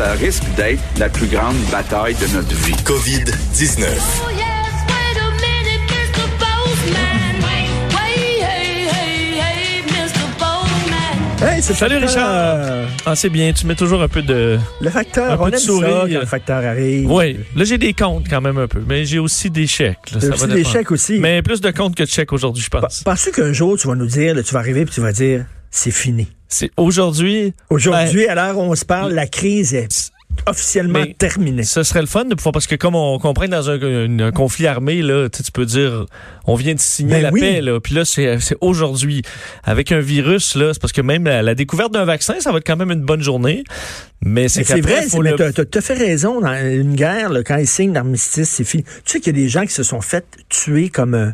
Ça risque d'être la plus grande bataille de notre vie. COVID-19. Hey, c'est Salut le facteur, Richard. euh, Ah, c'est bien, tu mets toujours un peu de. Le facteur, Un peu on de aime ça sourire. quand le facteur arrive. Oui, là j'ai des comptes quand même un peu, mais j'ai aussi des chèques. là, ça aussi va des chèques aussi. Mais plus de comptes que de chèques aujourd'hui, je pense. Penses-tu qu'un jour, tu vas nous dire, là, tu vas arriver et tu vas dire, c'est fini? C'est aujourd'hui. Aujourd'hui, à l'heure où on se parle, la crise est officiellement Mais- terminée. Ce serait le fun de pouvoir, parce que comme on comprend dans un, un- un conflit armé, là, tu peux dire, on vient de signer Ben la oui. paix, là. Puis là, c'est aujourd'hui. Avec un virus, là, c'est parce que même la, la découverte d'un vaccin, ça va être quand même une bonne journée. Mais c'est vrai, faut mais le- t'as- t'as t'as fait raison. Dans une guerre, là, quand ils signent l'armistice, c'est fini. Tu sais qu'il y a des gens qui se sont fait tuer comme euh,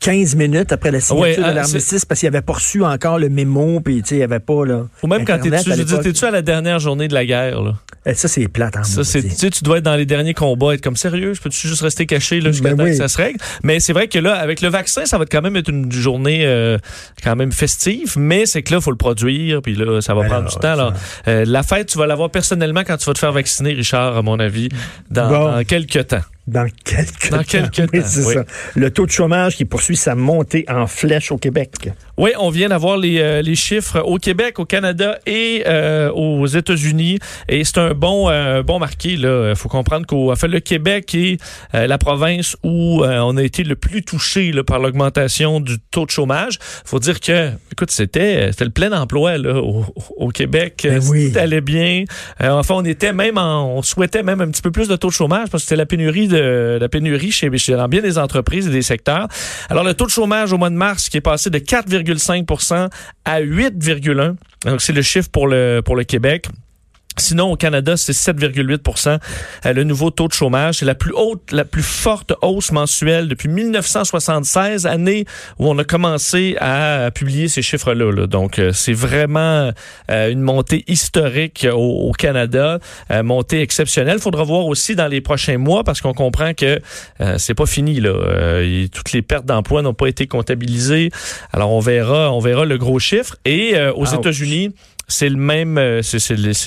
15 minutes après la signature Ouais, de ah, l'armistice parce qu'ils n'avaient pas reçu encore le mémo, puis tu sais, il n'y avait pas... Là, Ou même quand t'es Internet tu l'époque. t'es-tu à la dernière journée de la guerre, là? Eh, Ça, c'est plate. en Ça, c'est, tu sais, tu dois être dans les derniers combats, être comme sérieux. Je peux-tu juste rester caché là, jusqu'à Ben temps oui. que ça se règle? Mais c'est vrai que là, avec le vaccin, ça va quand même être une journée euh, quand même festive. Mais c'est que là, faut le produire, puis là, ça va Ben prendre là, du temps. Alors, euh, la fête, tu vas l'avoir personnellement quand tu vas te faire vacciner, Richard, à mon avis, dans, Bon. dans quelques temps. Dans quelques Dans temps. quelques Oui, temps, oui. ça. Le taux de chômage qui poursuit sa montée en flèche au Québec. Oui, on vient d'avoir les, euh, les chiffres au Québec, au Canada et euh, aux États-Unis. Et c'est un bon euh, bon marqué. Il faut comprendre qu'au en fait, le Québec est euh, la province où on a été le plus touché là, par l'augmentation du taux de chômage. faut dire que, écoute, c'était le plein emploi là, au, au Québec. Ben oui. Tout allait bien. Enfin, on était même en- on souhaitait même un petit peu plus de taux de chômage parce que c'était la pénurie de la pénurie chez, chez dans bien des entreprises et des secteurs. Alors le taux de chômage au mois de mars qui est passé de 4,5% à 8,1. Donc c'est le chiffre pour le pour le Québec. Sinon, au Canada, c'est 7,8% euh, le nouveau taux de chômage. C'est la plus haute, la plus forte hausse mensuelle depuis 1976, année où on a commencé à publier ces chiffres-là. là. Donc, euh, c'est vraiment euh, une montée historique au, au Canada, euh, montée exceptionnelle. Faudra voir aussi dans les prochains mois parce qu'on comprend que euh, c'est pas fini. Là. Euh, toutes les pertes d'emplois n'ont pas été comptabilisées. Alors, on verra, on verra le gros chiffre. Et euh, aux. États-Unis, c'est le même, euh, c'est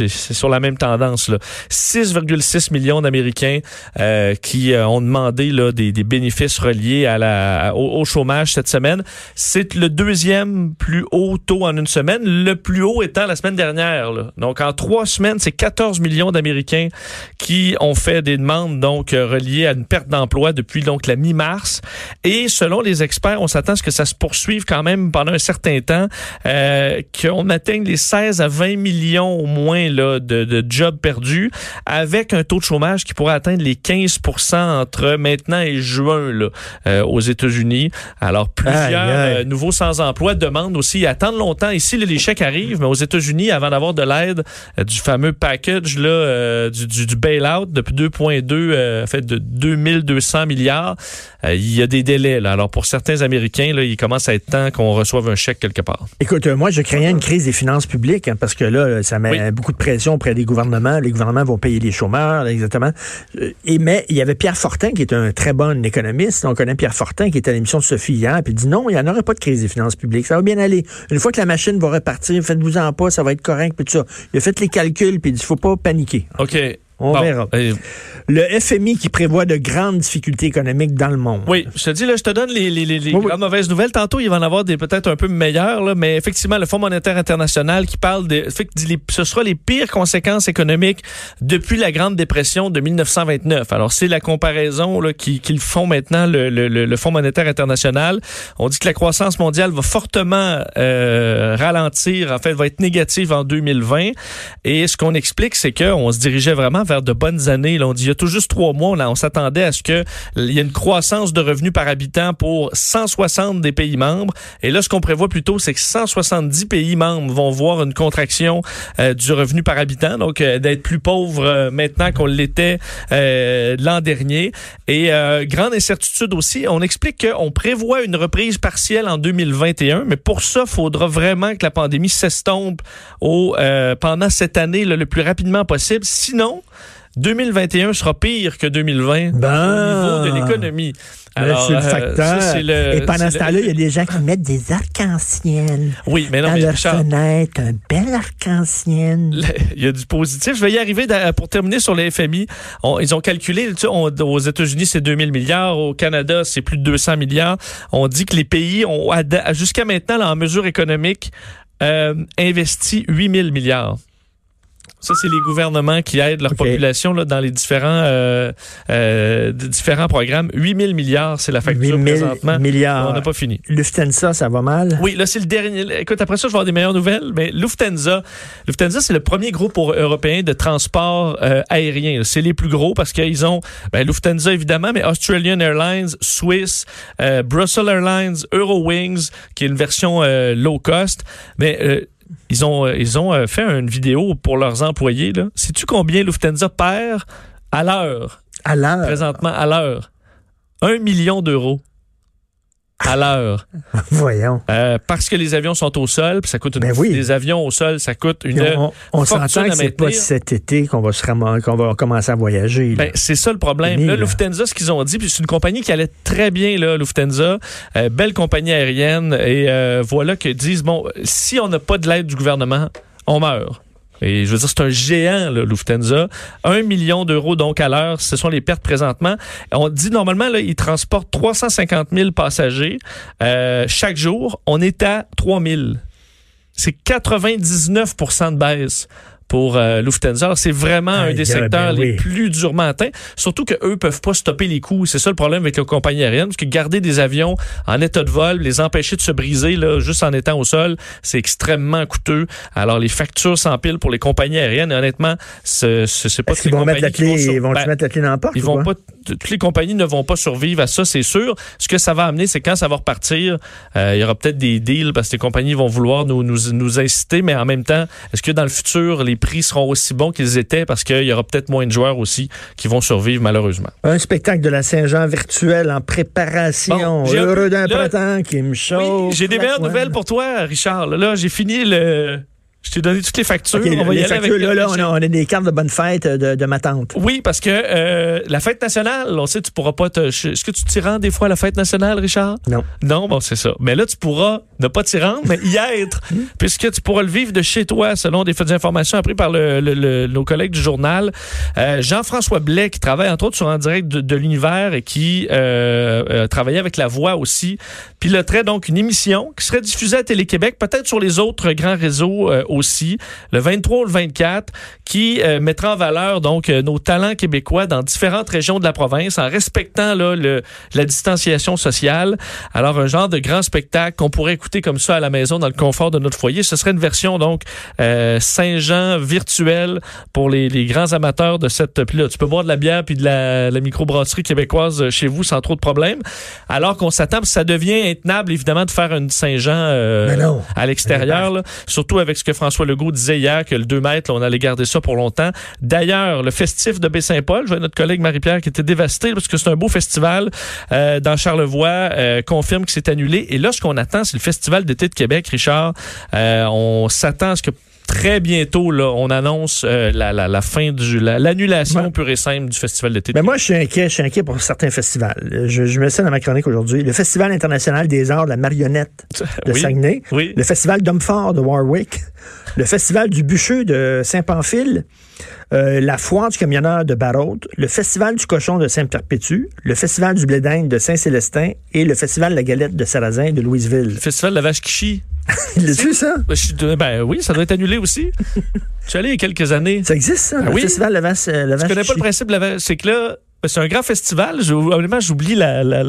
sur la même tendance. là. 6,6 millions d'Américains euh, qui euh, ont demandé là, des, des bénéfices reliés à la, au, au chômage cette semaine. C'est le deuxième plus haut taux en une semaine, le plus haut étant la semaine dernière. là. Donc en trois semaines, c'est 14 millions d'Américains qui ont fait des demandes donc euh, reliées à une perte d'emploi depuis donc la mi-mars. Et selon les experts, on s'attend à ce que ça se poursuive quand même pendant un certain temps, euh, qu'on atteigne les 16 à 20 millions au moins là, de, de jobs perdus, avec un taux de chômage qui pourrait atteindre les 15% entre maintenant et juin là, euh, aux États-Unis. Alors plusieurs Aïe, aïe. euh, nouveaux sans-emploi demandent aussi, ils attendent longtemps. Ici, les chèques arrivent, mais aux États-Unis, avant d'avoir de l'aide euh, du fameux package là, du, du, du bail-out depuis 2,2, euh, fait de 2200 milliards, il y a des délais. Là. Alors pour certains Américains, là, il commence à être temps qu'on reçoive un chèque quelque part. Écoute, moi, je craignais une crise des finances publiques hein, parce que là, ça met Oui. beaucoup de pression auprès des gouvernements. Les gouvernements vont payer les chômeurs, là, exactement. Euh, Et mais il y avait Pierre Fortin qui est un très bon économiste. On connaît Pierre Fortin qui était à l'émission de Sophie hier, puis il dit non, il n'y en aura pas de crise des finances publiques. Ça va bien aller. Une fois que la machine va repartir, faites-vous en pas, ça va être correct, puis tout ça. Il a fait les calculs, puis il dit faut pas paniquer. OK. On Bon, verra. euh, Le FMI qui prévoit de grandes difficultés économiques dans le monde. Oui, je te dis, là, je te donne les, les, les, les Oui, mauvaises nouvelles. Tantôt, il va en avoir des peut-être un peu meilleures, là, mais effectivement, le Fonds monétaire international qui parle de... Fait que ce sera les pires conséquences économiques depuis la Grande Dépression de 1929. Alors, c'est la comparaison qui- qu'ils font maintenant, le, le, le- le Fonds monétaire international. On dit que la croissance mondiale va fortement euh, ralentir, en fait, va être négative en 2020. Et ce qu'on explique, c'est qu'on se dirigeait vraiment vers de bonnes années. Là, on dit il y a tout juste trois mois, là, on s'attendait à ce que il y ait une croissance de revenus par habitant pour 160 des pays membres. Et là, ce qu'on prévoit plutôt, c'est que 170 pays membres vont voir une contraction euh, du revenu par habitant, donc euh, d'être plus pauvres euh, maintenant qu'on l'était l'an dernier. Et grande incertitude aussi, on explique qu'on prévoit une reprise partielle en 2021, mais pour ça, faudra vraiment que la pandémie s'estompe au, pendant cette année le plus rapidement possible. Sinon, 2021 sera pire que 2020 ben, au niveau de l'économie. Alors, c'est le facteur. Et pendant ce temps-là, il y a des gens qui mettent des arcs-en-ciel. Oui, mais non, dans mais leur Richard, fenêtre, un bel arc-en-ciel. il y a du positif. Je vais y arriver pour terminer sur les FMI. On- ils ont calculé, tu sais, on- aux États-Unis, c'est 2000 milliards. Au Canada, c'est plus de 200 milliards. On dit que les pays ont, jusqu'à maintenant, là, en mesure économique, euh, investi 8000 milliards. Ça, c'est les gouvernements qui aident leur population là, dans les différents, euh, euh, différents programmes. 8000 milliards, c'est la facture 8000 présentement. milliards. On n'a pas fini. Lufthansa, ça va mal? Oui, là, c'est le dernier. Écoute, après ça, je vais avoir des meilleures nouvelles. Mais Lufthansa, Lufthansa, c'est le premier groupe européen de transport euh, aérien. C'est les plus gros parce qu'ils ont ben, Lufthansa, évidemment, mais Australian Airlines, Swiss, euh, Brussels Airlines, Eurowings, qui est une version euh, low cost. Mais euh, ils ont, euh, ils ont euh, fait une vidéo pour leurs employés. Là. Sais-tu combien Lufthansa perd à l'heure, À l'heure. présentement à l'heure? Un million d'euros à l'heure. Voyons. Euh, parce que les avions sont au sol, puis ça coûte une, Ben oui. les avions au sol, ça coûte une. Puis on on s'entend que c'est pas cet été qu'on va, se ram- qu'on va commencer à voyager. Ben, c'est ça le problème. Fini, là. Lufthansa, ce qu'ils ont dit, puis c'est une compagnie qui allait très bien, là, Lufthansa, euh, belle compagnie aérienne, et euh, voilà qu'ils disent bon, si on n'a pas de l'aide du gouvernement, on meurt. Et je veux dire, c'est un géant, là, Lufthansa. Un million d'euros donc à l'heure, ce sont les pertes présentement. On dit normalement, là, ils transportent 350 000 passagers euh, chaque jour. On est à 3 000. C'est 99% de baisse pour euh, Lufthansa. C'est vraiment un des secteurs ben les oui. plus durement atteints. Surtout que eux peuvent pas stopper les coûts. C'est ça le problème avec les compagnies aériennes, parce que garder des avions en état de vol, les empêcher de se briser là, juste en étant au sol, c'est extrêmement coûteux. Alors les factures s'empilent pour les compagnies aériennes. Et honnêtement, c'est pas Est-ce toutes qu'ils les vont mettre la clé, vont sur- ils vont Ben, mettre la clé dans la porte? ils vont pas, toutes les compagnies ne vont pas survivre à ça, c'est sûr. Ce que ça va amener, c'est quand ça va repartir, euh, il y aura peut-être des deals parce que les compagnies vont vouloir nous, nous, nous inciter, mais en même temps, est-ce que dans le futur, les prix seront aussi bons qu'ils étaient parce qu'il y aura peut-être moins de joueurs aussi qui vont survivre malheureusement. Un spectacle de la Saint-Jean virtuel en préparation. Bon, Heureux d'un printemps qui me Oui, chauffe. j'ai des meilleures nouvelles pour toi, Richard. Là, j'ai fini le. Je t'ai donné toutes les factures. OK, On va y les aller factures, avec là, là, on, a, on a des cartes de bonne fête de, de ma tante. Oui, parce que euh, la fête nationale, on sait, tu pourras pas te. Est-ce que tu t'y rends des fois à la fête nationale, Richard? Non. Non, bon, c'est ça. Mais là, tu pourras ne pas t'y rendre, mais y être, puisque tu pourras le vivre de chez toi, selon des faits d'information apprises par le, le- le- nos collègues du journal. Euh, Jean-François Blais, qui travaille entre autres sur En direct de, de l'univers et qui euh, euh, travaillait avec La Voix aussi, piloterait donc une émission qui serait diffusée à Télé-Québec, peut-être sur les autres grands réseaux euh, aussi, le 23 ou le 24, qui euh, mettra en valeur donc euh, nos talents québécois dans différentes régions de la province en respectant là, le, la distanciation sociale. Alors un genre de grand spectacle qu'on pourrait écouter comme ça à la maison dans le confort de notre foyer. Ce serait une version donc euh, Saint-Jean virtuelle pour les, les grands amateurs de cette puis là, tu peux boire de la bière puis de la, la microbrasserie québécoise chez vous sans trop de problèmes. Alors qu'on s'attend, ça devient intenable évidemment de faire une Saint-Jean euh, à l'extérieur, surtout avec ce que François Legault disait hier, que le 2 mètres, on allait garder ça pour longtemps. D'ailleurs, le festif de Baie-Saint-Paul, je vois notre collègue Marie-Pierre qui était dévastée parce que c'est un beau festival euh, dans Charlevoix, euh, confirme que c'est annulé. Et là, ce qu'on attend, c'est le Festival d'été de Québec, Richard. Euh, on s'attend à ce que très bientôt, là, on annonce euh, la, la, la fin du la- l'annulation Ouais. pure et simple du Festival d'été. de Mais Ben, moi, je suis inquiet, je suis inquiet pour certains festivals. Je, je mets ça dans ma chronique aujourd'hui. Le Festival international des arts de la marionnette de Oui. Saguenay. Oui. Le Festival d'Homefort de Warwick. Le Festival du bûcheux de Saint-Pamphile. euh, la foire du camionneur de Barraud. Le Festival du cochon de Saint-Perpétue. Le Festival du blé d'Inde de Saint-Célestin. Et le Festival de la galette de Sarrazin de Louisville. Le Festival de la Vache Kichi. L'as-tu, ça? Ben, je ben oui, ça doit être annulé aussi. Je suis allé il y a quelques années. Ça existe, ça? Ah le oui. Festival la euh, la connais pas le principe la. C'est que là, Ben, C'est un grand festival. J'oublie la, la,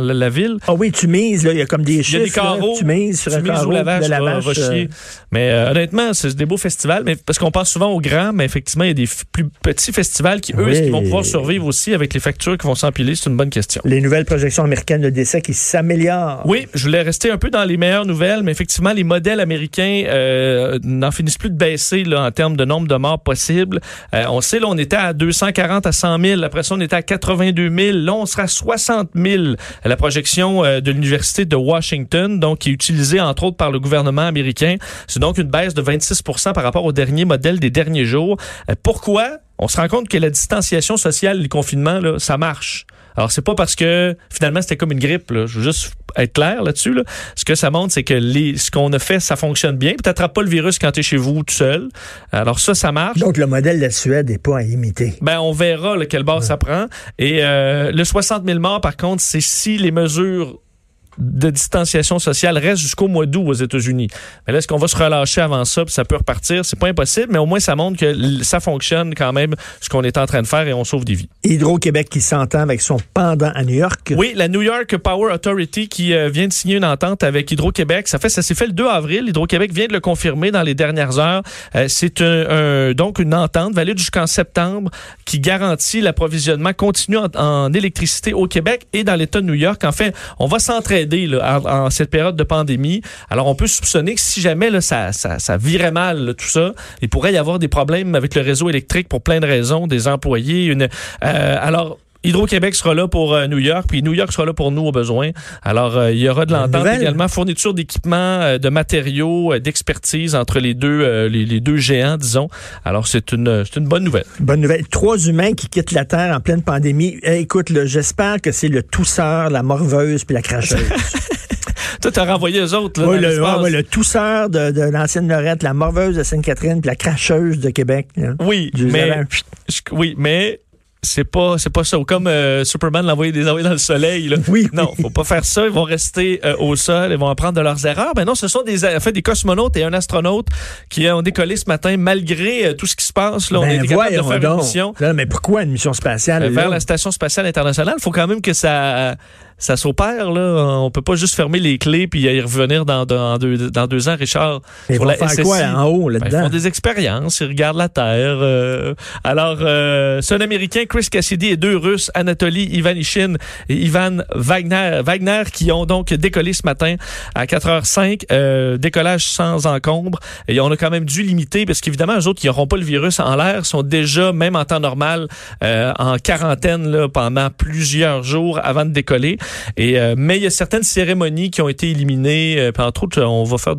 la, ville. Ah oui, tu mises, il y a comme des Il y a chiffres. des carreaux. là, tu mises sur Tu un mises carreau de va- va euh. Mais euh, honnêtement, c'est des beaux festivals. Mais parce qu'on pense souvent aux grands, mais effectivement, il y a des plus petits festivals qui, eux, Oui. est-ce qu'ils vont pouvoir survivre aussi avec les factures qui vont s'empiler? C'est une bonne question. les nouvelles projections américaines de décès qui s'améliorent. Oui, je voulais rester un peu dans les meilleures nouvelles, mais effectivement, les modèles américains euh, n'en finissent plus de baisser là, en termes de nombre de morts possibles. On sait, là, on était à 240 à 100 000. Après ça, on était à 82 000. Là, on sera à 60 000. La projection euh, de l'Université de Washington, donc, qui est utilisée, entre autres, par le gouvernement américain. C'est donc une baisse de 26% par rapport au dernier modèle des derniers jours. Euh, pourquoi? On se rend compte que la distanciation sociale, le confinement, ça marche. Alors, c'est pas parce que finalement c'était comme une grippe. Là. Je veux juste être clair là-dessus. Là. Ce que ça montre, c'est que les, ce qu'on a fait, ça fonctionne bien. Tu n'attrapes pas le virus quand tu es chez vous tout seul. Alors ça, ça marche. Donc, le modèle de la Suède n'est pas à imiter. Ben, on verra là, quel bord ça prend. Et euh, le 60 000 morts, par contre, c'est si les mesures de distanciation sociale restent jusqu'au mois d'août aux États-Unis. Mais là, est-ce qu'on va se relâcher avant ça, puis ça peut repartir? C'est pas impossible, mais au moins, ça montre que ça fonctionne quand même, ce qu'on est en train de faire, et on sauve des vies. Hydro-Québec qui s'entend avec son pendant à New York. Oui, la New York Power Authority qui euh, vient de signer une entente avec Hydro-Québec. Ça fait, ça s'est fait le 2 avril. Hydro-Québec vient de le confirmer dans les dernières heures. Euh, c'est un, un- donc une entente valide jusqu'en septembre qui garantit l'approvisionnement continu en, en électricité au Québec et dans l'État de New York. En fait, on va s'entraider là, en, cette période de pandémie. Alors, on peut soupçonner que si jamais là, ça, ça, ça virait mal tout ça, il pourrait y avoir des problèmes avec le réseau électrique pour plein de raisons, des employés. Une, euh, alors Hydro-Québec sera là pour euh, New York, puis New York sera là pour nous au besoin. Alors, euh, il y aura de l'entente également, fourniture d'équipements, euh, de matériaux, d'expertise entre les deux, les, les deux géants, disons. Alors, c'est une, c'est une bonne nouvelle. Bonne nouvelle. Trois humains qui quittent la Terre en pleine pandémie. Eh, écoute, j'espère que c'est le tousseur, la morveuse puis la cracheuse. Toi, t'as renvoyé eux autres, là, Oui, dans le, tousseur de, de l'ancienne Lorette, la morveuse de Sainte-Catherine puis la cracheuse de Québec. là. Oui, mais, je- oui, mais c'est pas, c'est pas ça. Comme euh, Superman l'envoyer des envoyer dans le soleil. Là. Oui, Non, faut pas faire ça. Ils vont rester euh, au sol. Ils vont apprendre de leurs erreurs. Ben non, ce sont des, en fait, des cosmonautes et un astronaute qui ont décollé ce matin malgré euh, tout ce qui se passe. Là, on a Ben, été capable de faire donc. une mission mais pourquoi une mission spatiale? euh, vers la station spatiale internationale. Il faut quand même que ça, ça s'opère. Là. On peut pas juste fermer les clés puis y revenir dans, dans, deux, dans deux ans, Richard. Ils vont la faire SSI. quoi en haut Ben, ils là-dedans? font des expériences, ils regardent la Terre. euh. alors, euh, c'est un Américain, Chris Cassidy, et deux Russes, Anatoly Ivanishin et Ivan Wagner, Wagner, qui ont donc décollé ce matin à 4h05. euh, décollage sans encombre. Et on a quand même dû limiter, parce qu'évidemment, eux autres qui n'auront pas le virus en l'air sont déjà, même en temps normal, euh, en quarantaine là, pendant plusieurs jours avant de décoller. Et, euh, mais il y a certaines cérémonies qui ont été éliminées. Euh, puis entre autres, on va faire...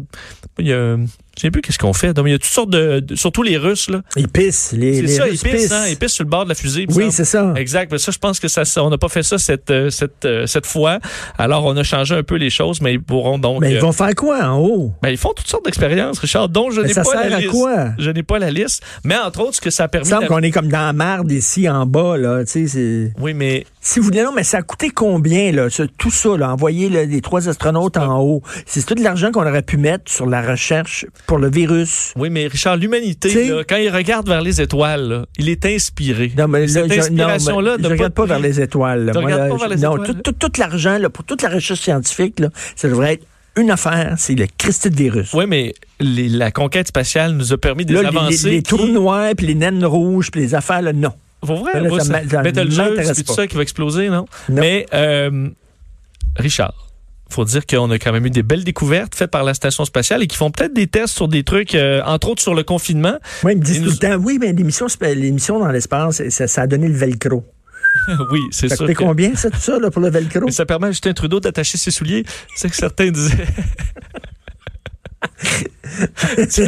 Il y a, je sais plus qu'est-ce qu'on fait. Donc, il y a toutes sortes de, de- surtout les Russes là. Ils pissent. Les, C'est les ça, Russes ils pissent, pissent. hein, ils pissent sur le bord de la fusée. il Oui, c'est ça. Exact. Mais ça, je pense que ça, on n'a pas fait ça cette, euh, cette, cette fois. Alors, on a changé un peu les choses, mais ils pourront donc. Mais ils euh, vont faire quoi en haut? ben, ils font toutes sortes d'expériences, Richard, dont je n'ai ça pas sert la à liste. quoi? Je n'ai pas la liste. Mais entre autres, ce que ça a Il permis. me semble qu'on est comme dans la merde ici en bas. Là. Tu sais, c'est- Oui, mais Si vous voulez, non, mais ça a coûté combien, là, ce- tout ça, là, envoyer là, les trois astronautes en haut? C'est tout de l'argent qu'on aurait pu mettre sur la recherche pour le virus. oui, mais Richard, l'humanité, quand il regarde vers les étoiles, là, il est inspiré. Non, mais là, Cette inspiration-là je regarde pas vers les étoiles. non, étoiles? tout, tout- tout l'argent là, pour toute la recherche scientifique, là, ça devrait être une affaire, c'est le Christi de virus. Oui, mais les- la conquête spatiale nous a permis des Là, les- les, les, qui- puis les naines rouges, puis les affaires, là, non. Pour vrai, Là, moi, ça ça- m'a- ça Betelgeuse, m'intéresse c'est tout ça qui va exploser, non? Non. Mais, euh, Richard, faut dire qu'on a quand même eu des belles découvertes faites par la station spatiale et qui font peut-être des tests sur des trucs, euh, entre autres sur le confinement. Moi, ils me disent tout le temps, oui, mais l'émission, l'émission dans l'espace, ça, ça a donné le velcro. oui, c'est Ça sûr. coûté que- combien, ça, tout ça, là, pour le velcro? Mais ça permet à Justin Trudeau d'attacher ses souliers. C'est ce que certains disaient. tu,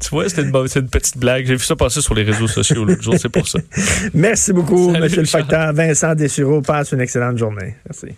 tu vois, c'était une, petite blague. J'ai vu ça passer sur les réseaux sociaux l'autre jour, c'est pour ça. Merci beaucoup, Salut, Monsieur le facteur Vincent Dessureau. Passe une excellente journée. Merci.